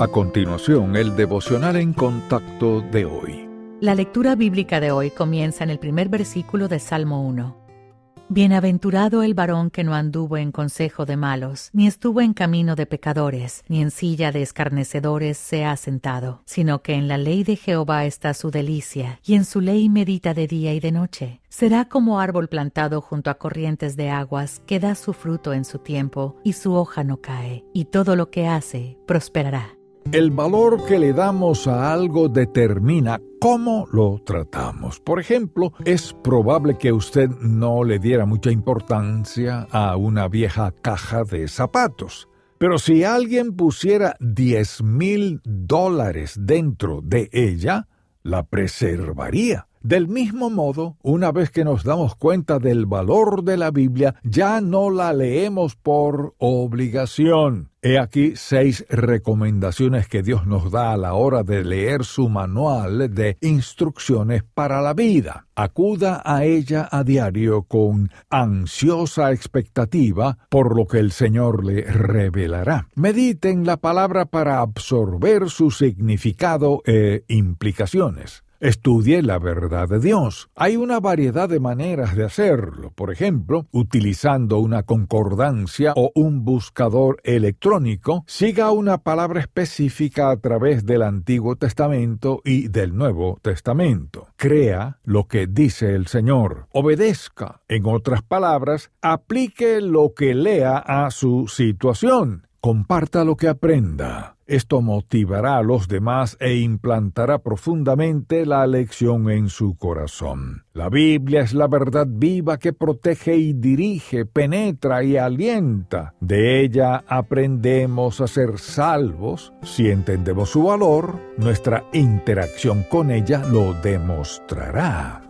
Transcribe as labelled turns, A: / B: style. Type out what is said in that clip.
A: A continuación, el devocional en contacto de hoy.
B: La lectura bíblica de hoy comienza en el primer versículo de Salmo 1. Bienaventurado el varón que no anduvo en consejo de malos, ni estuvo en camino de pecadores, ni en silla de escarnecedores se ha sentado, sino que en la ley de Jehová está su delicia, y en su ley medita de día y de noche. Será como árbol plantado junto a corrientes de aguas, que da su fruto en su tiempo, y su hoja no cae, y todo lo que hace prosperará.
A: El valor que le damos a algo determina cómo lo tratamos. Por ejemplo, es probable que usted no le diera mucha importancia a una vieja caja de zapatos. Pero si alguien pusiera 10 mil dólares dentro de ella, la preservaría. Del mismo modo, una vez que nos damos cuenta del valor de la Biblia, ya no la leemos por obligación. He aquí seis recomendaciones que Dios nos da a la hora de leer su manual de instrucciones para la vida. Acuda a ella a diario con ansiosa expectativa por lo que el Señor le revelará. Medite en la palabra para absorber su significado e implicaciones. Estudie la verdad de Dios. Hay una variedad de maneras de hacerlo, por ejemplo, utilizando una concordancia o un buscador electrónico, siga una palabra específica a través del Antiguo Testamento y del Nuevo Testamento. Crea lo que dice el Señor. Obedezca. En otras palabras, aplique lo que lea a su situación. Comparta lo que aprenda. Esto motivará a los demás e implantará profundamente la lección en su corazón. La Biblia es la verdad viva que protege y dirige, penetra y alienta. De ella aprendemos a ser salvos. Si entendemos su valor, nuestra interacción con ella lo demostrará.